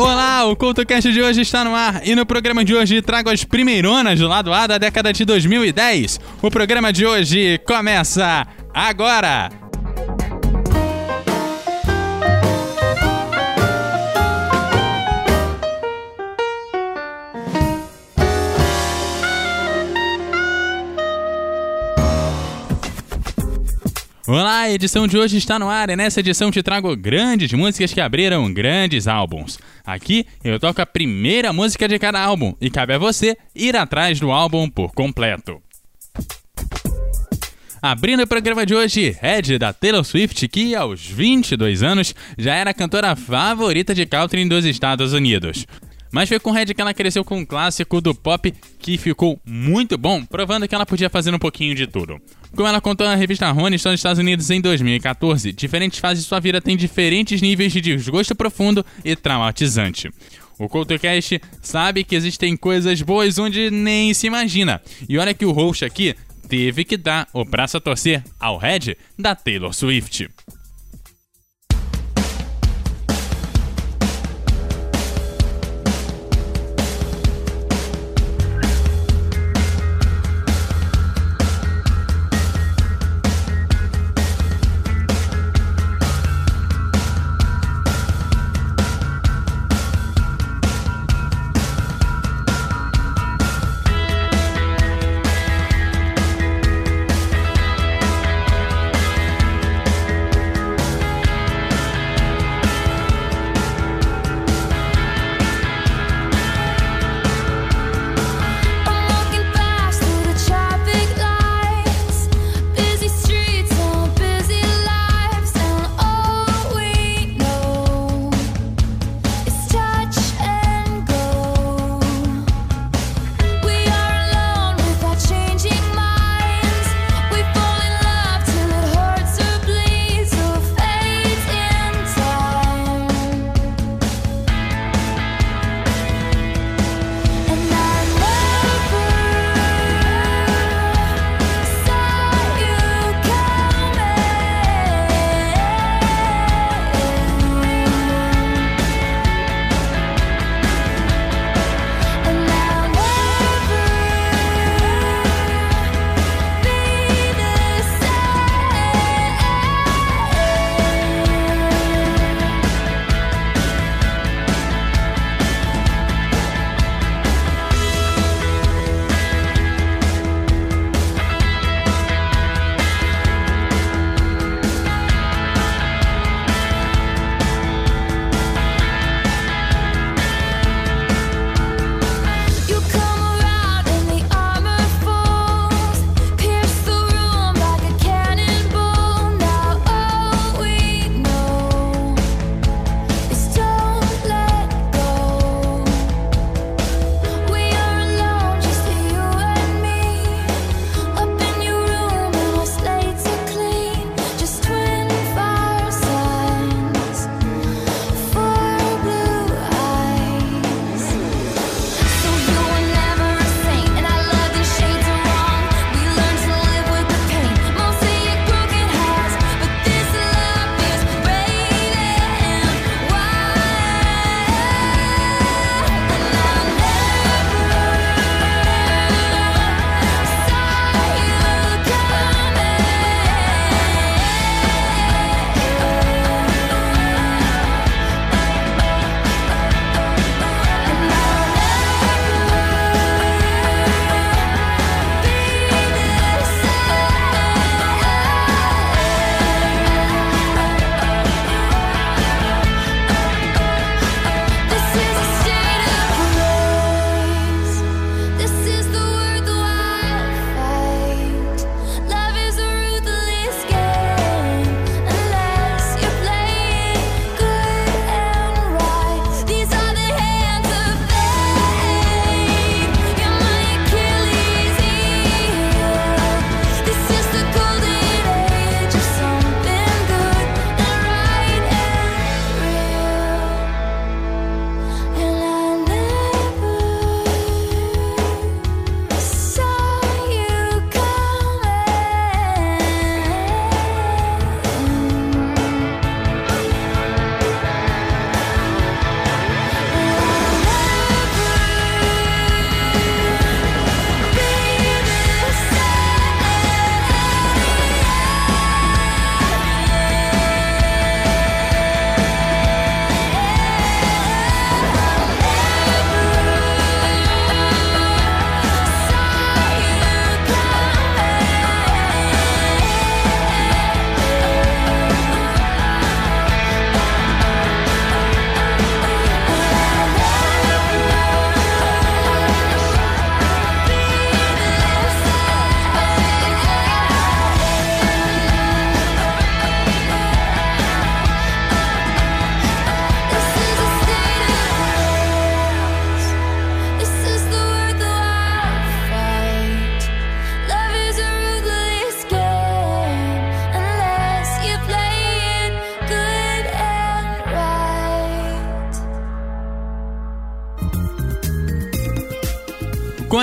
Olá, o CultoCast de hoje está no ar e no programa de hoje trago as primeironas do lado A da década de 2010. O programa de hoje começa agora! Olá, a edição de hoje está no ar e nessa edição te trago grandes músicas que abriram grandes álbuns. Aqui eu toco a primeira música de cada álbum e cabe a você ir atrás do álbum por completo. Abrindo o programa de hoje, Red da Taylor Swift, que aos 22 anos já era a cantora favorita de country dos Estados Unidos. Mas foi com Red que ela cresceu com um clássico do pop que ficou muito bom, provando que ela podia fazer um pouquinho de tudo. Como ela contou na revista Rolling Stone dos Estados Unidos em 2014, diferentes fases de sua vida têm diferentes níveis de desgosto profundo e traumatizante. O CoutoCast sabe que existem coisas boas onde nem se imagina. E olha que o host aqui teve que dar o braço a torcer ao Red da Taylor Swift.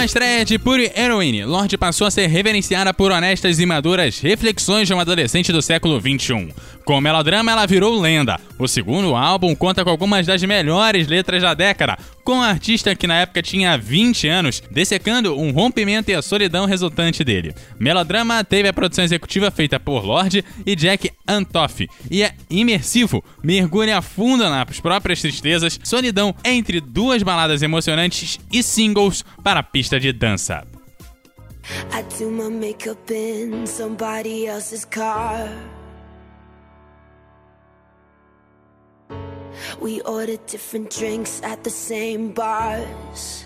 Estreia de Pure Heroine, Lorde passou a ser reverenciada por honestas e maduras reflexões de um adolescente do século XXI. Com o melodrama, ela virou lenda. O segundo álbum conta com algumas das melhores letras da década, com um artista que na época tinha 20 anos, dessecando um rompimento e a solidão resultante dele. Melodrama teve a produção executiva feita por Lorde e Jack Antoff, e é imersivo, mergulha fundo nas próprias tristezas, solidão entre duas baladas emocionantes e singles para a pista de dança. I do my makeup in somebody else's car. We ordered different drinks at the same bars.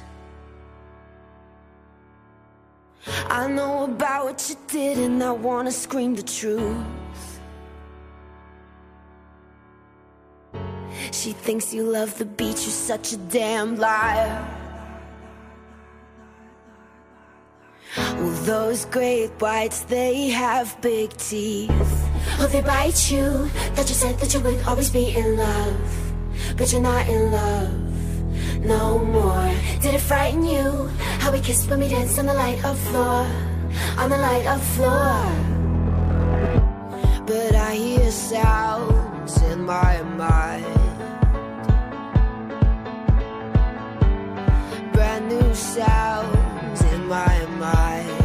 I know about what you did, and I wanna scream the truth. She thinks you love the beach, you're such a damn liar. Well, those great whites, they have big teeth. Oh, they bite you. That you said that you would always be in love. But you're not in love no more. Did it frighten you? How we kissed when we danced on the light of floor. On the light of floor. But I hear sounds in my mind. Brand new sounds my, I.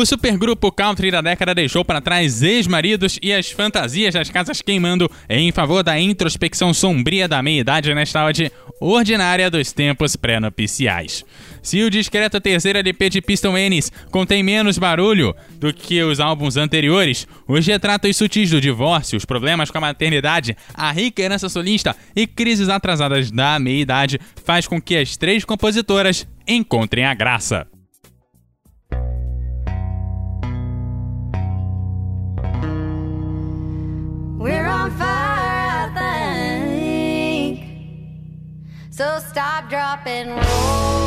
O supergrupo country da década deixou para trás ex-maridos e as fantasias das casas queimando em favor da introspecção sombria da meia-idade nesta ode ordinária dos tempos pré-nupciais. Se o discreto terceiro LP de Piston Ennis contém menos barulho do que os álbuns anteriores, os retratos sutis do divórcio, os problemas com a maternidade, a rica herança solista e crises atrasadas da meia-idade faz com que as três compositoras encontrem a graça. So stop, drop, and roll.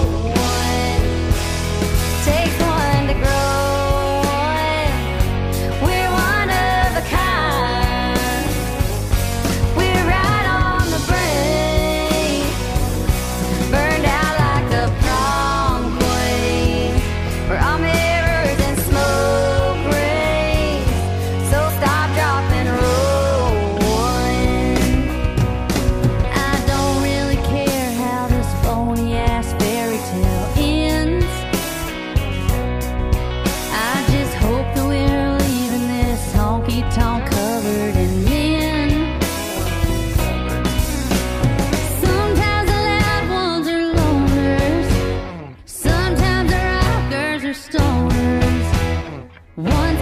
One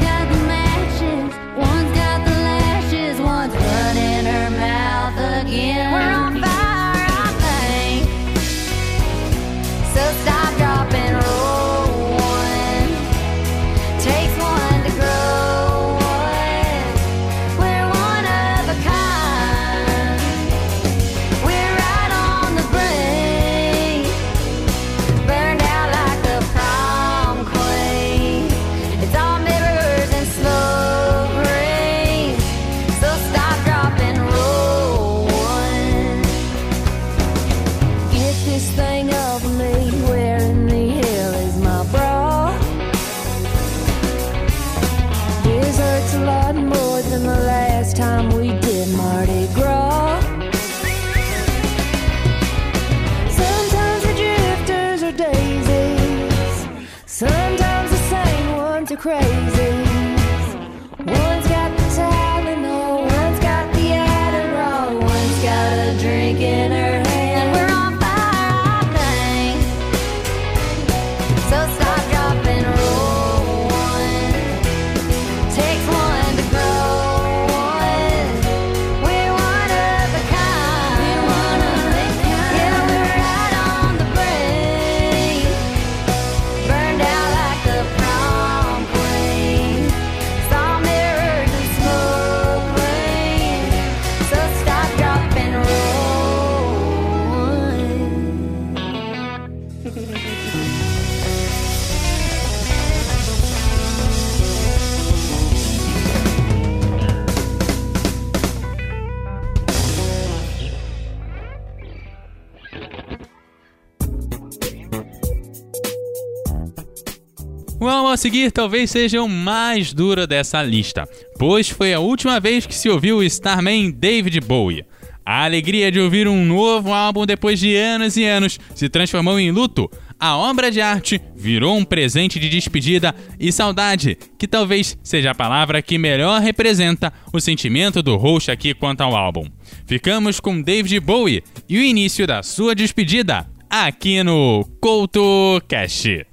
seguir talvez seja o mais duro dessa lista, pois foi a última vez que se ouviu o Starman David Bowie. A alegria de ouvir um novo álbum depois de anos e anos se transformou em luto. A obra de arte virou um presente de despedida e saudade, que talvez seja a palavra que melhor representa o sentimento do roxo aqui quanto ao álbum. Ficamos com David Bowie e o início da sua despedida aqui no Couto Cast.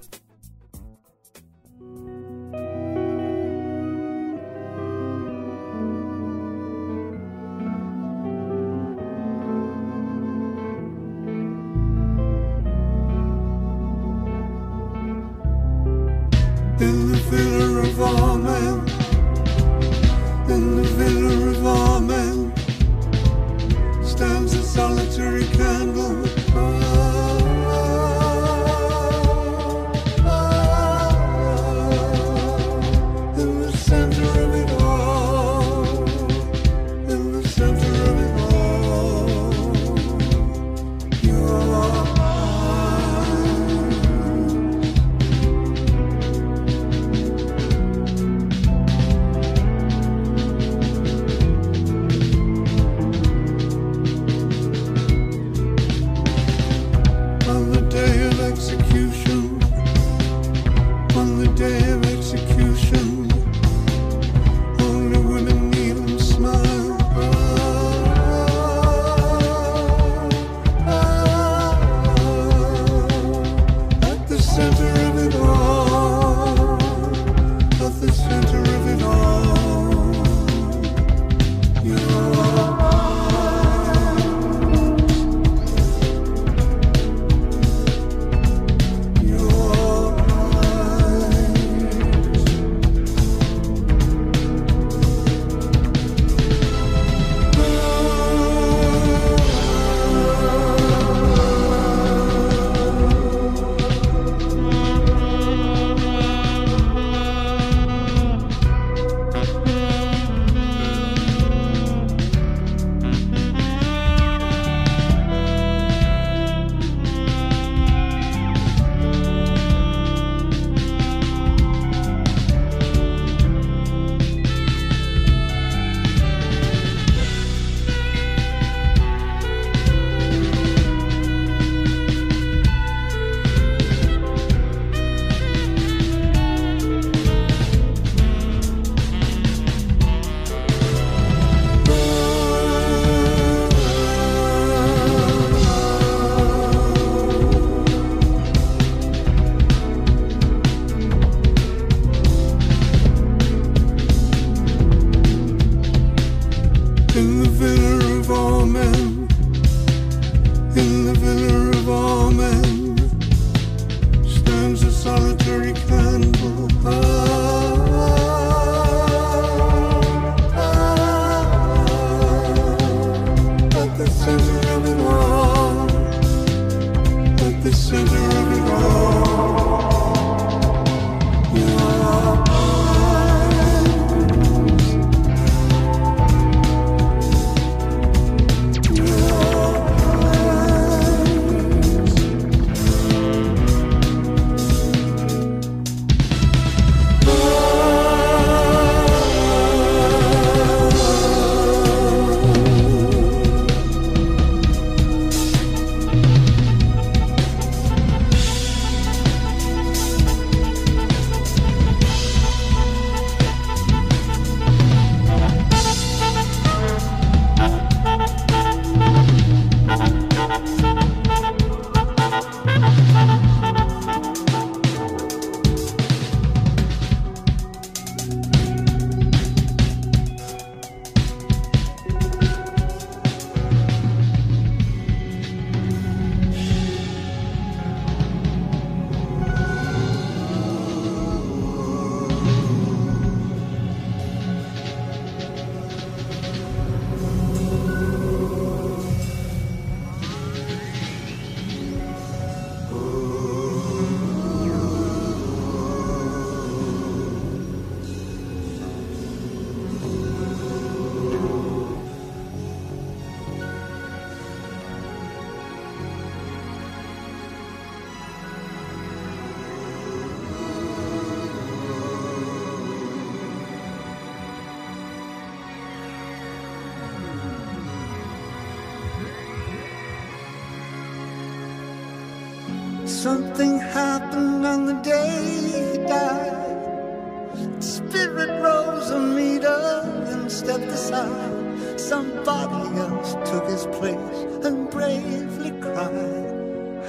Something happened on the day he died. Spirit rose a meter and stepped aside. Somebody else took his place and bravely cried.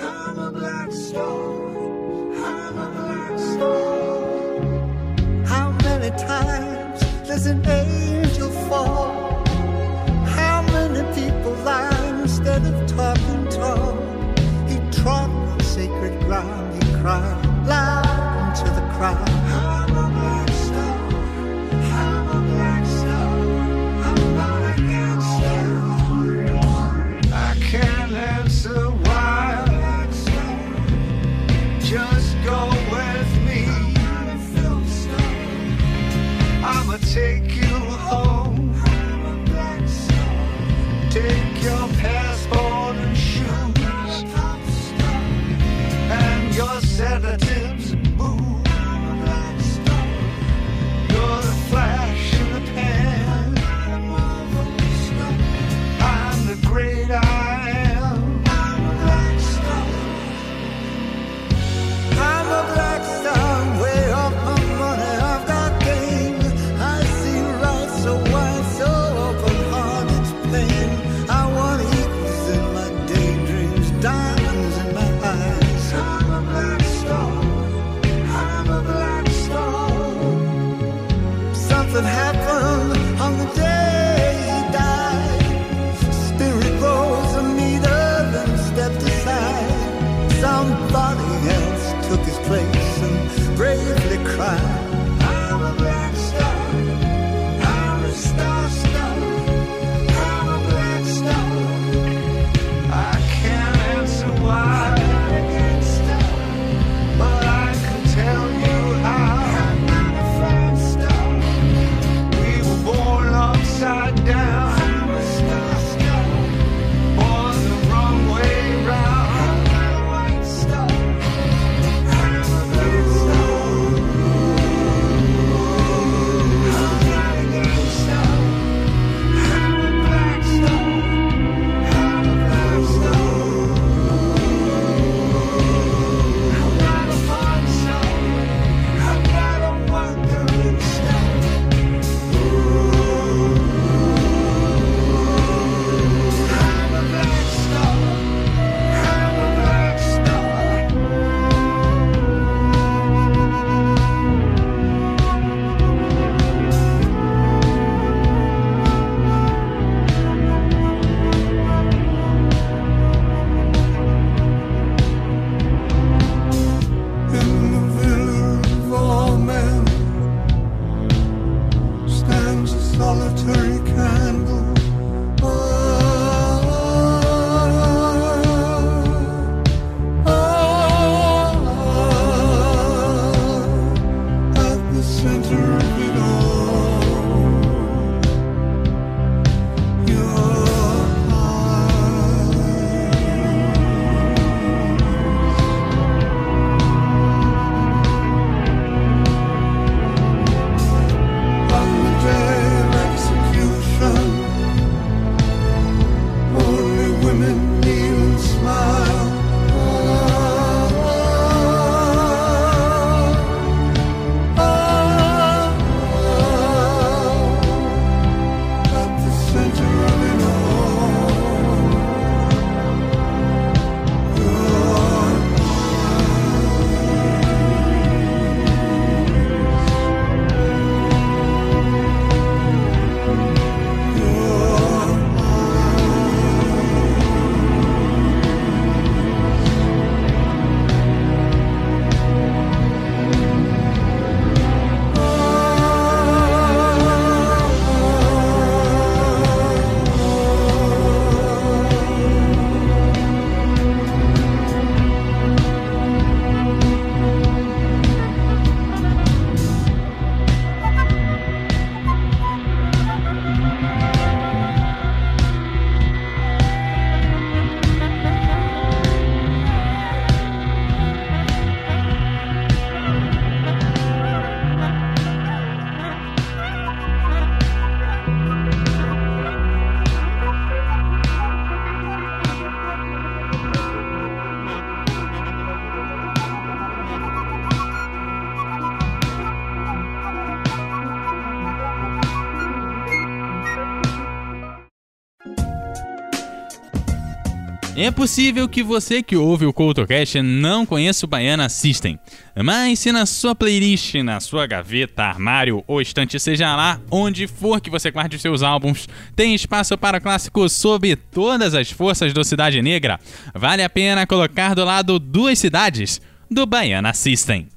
I'm a black star. You cry loud into the crowd. that É possível que você que ouve o CoutoCast não conheça o Baiana System, mas se na sua playlist, na sua gaveta, armário ou estante, seja lá onde for que você guarde os seus álbuns, tem espaço para clássico sob todas as forças do Cidade Negra. Vale a pena colocar do lado duas cidades do Baiana System.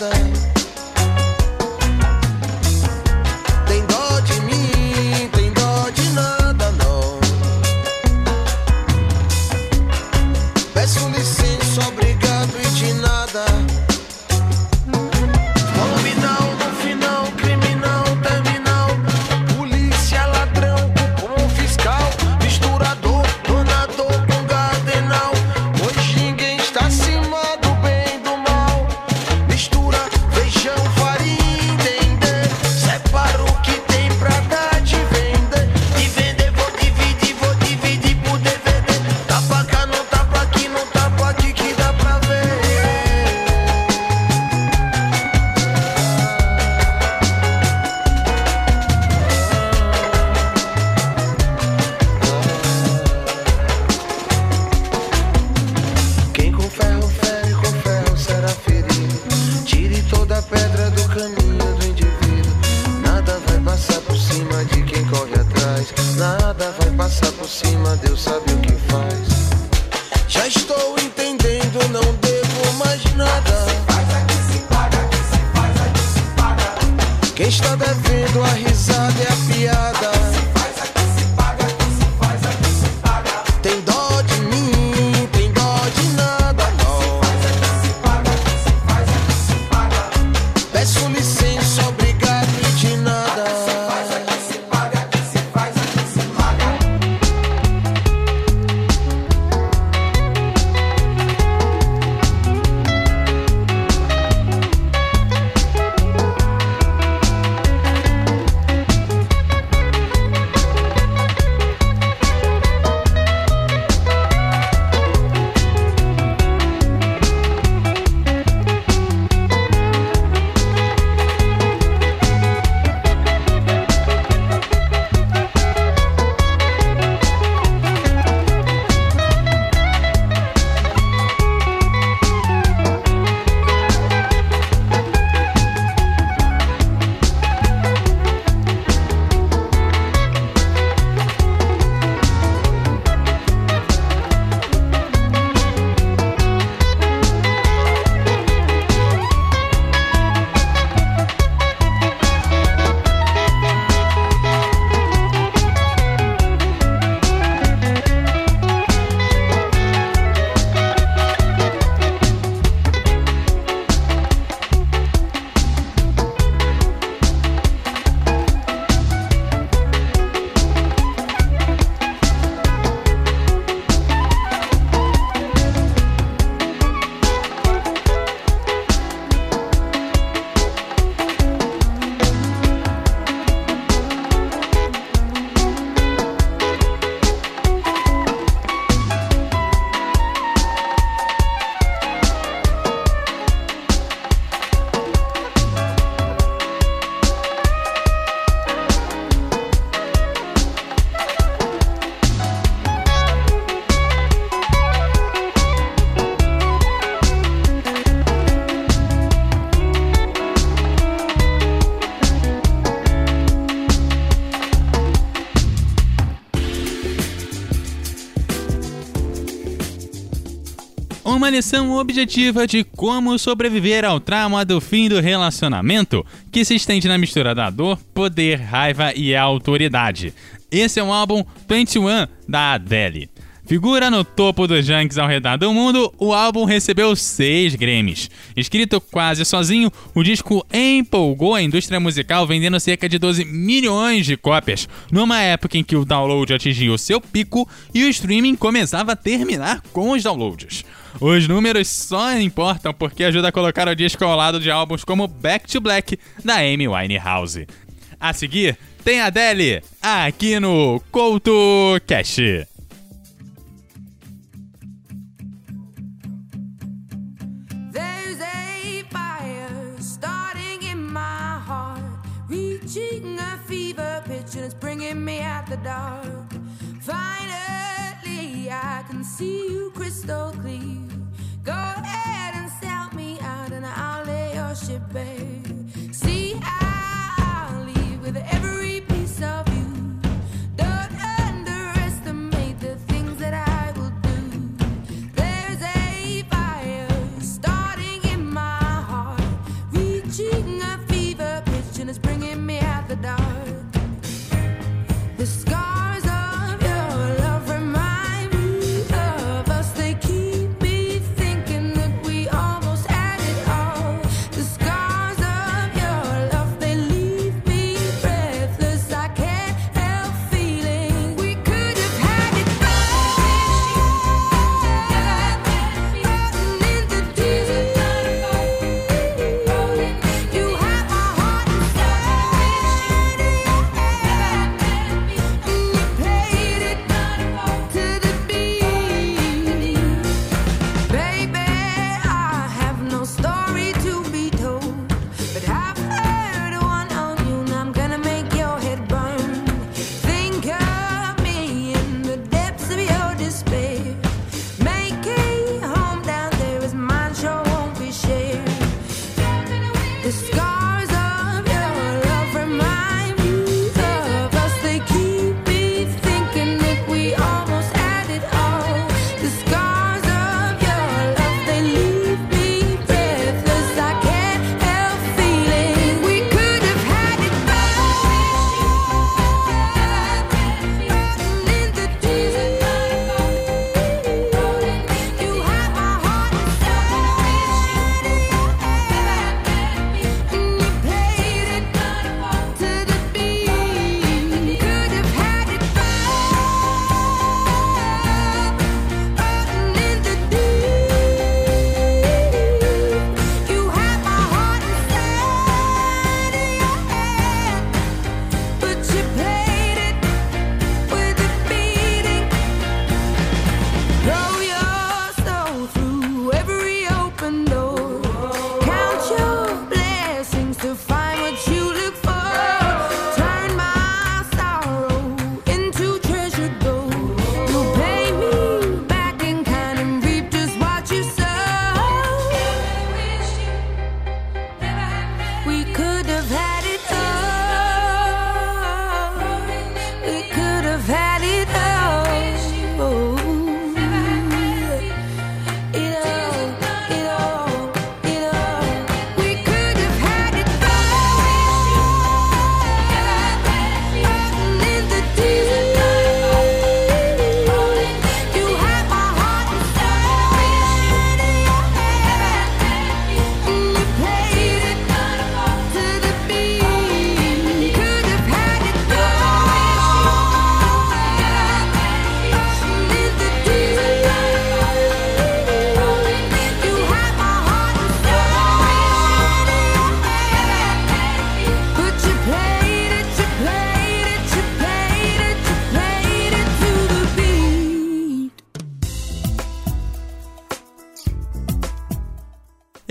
other. uma lição objetiva de como sobreviver ao trauma do fim do relacionamento, que se estende na mistura da dor, poder, raiva e autoridade. Esse é o álbum 21 da Adele. Figura no topo dos rankings ao redor do mundo, o álbum recebeu seis Grammys. Escrito quase sozinho, o disco empolgou a indústria musical vendendo cerca de 12 milhões de cópias, numa época em que o download atingiu seu pico e o streaming começava a terminar com os downloads. Os números só importam porque ajudam a colocar o disco ao lado de álbuns como Back to Black, da Amy Winehouse. A seguir, tem a Adele, aqui no Couto Cash. the dark. Finally, I can see you crystal clear.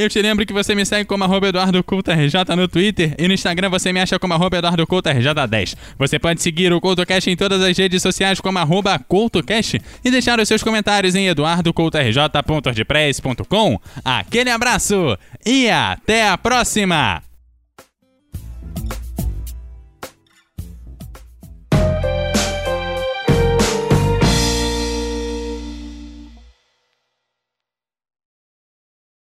eu te lembro que você me segue como arroba EduardoCultaRJ no Twitter e no Instagram você me acha como arroba EduardoCultaRJ10. Você pode seguir o CultoCast em todas as redes sociais como arroba CultoCast e deixar os seus comentários em eduardocultarj.ordpress.com. Aquele abraço e até a próxima!